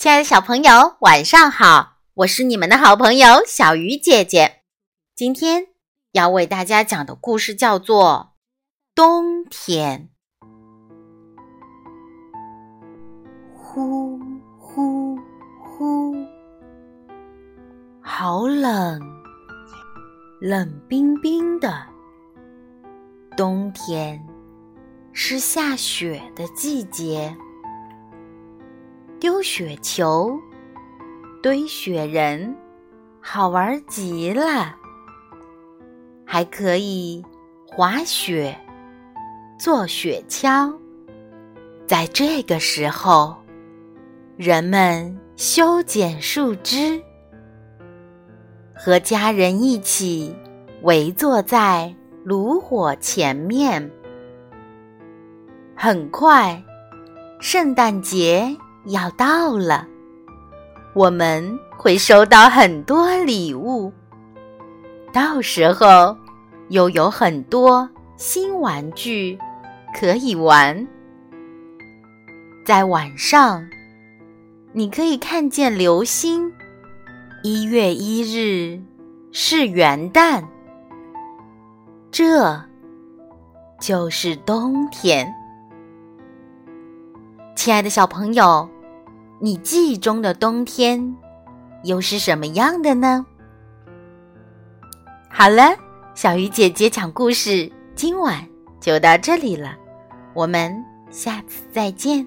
亲爱的小朋友，晚上好！我是你们的好朋友小鱼姐姐。今天要为大家讲的故事叫做《冬天》。呼呼呼，好冷，冷冰冰的。冬天是下雪的季节。丢雪球，堆雪人，好玩极了。还可以滑雪，坐雪橇。在这个时候，人们修剪树枝，和家人一起围坐在炉火前面。很快，圣诞节。要到了，我们会收到很多礼物，到时候又有很多新玩具可以玩。在晚上，你可以看见流星。一月一日是元旦，这就是冬天。亲爱的小朋友，你记忆中的冬天又是什么样的呢？好了，小鱼姐姐讲故事，今晚就到这里了，我们下次再见。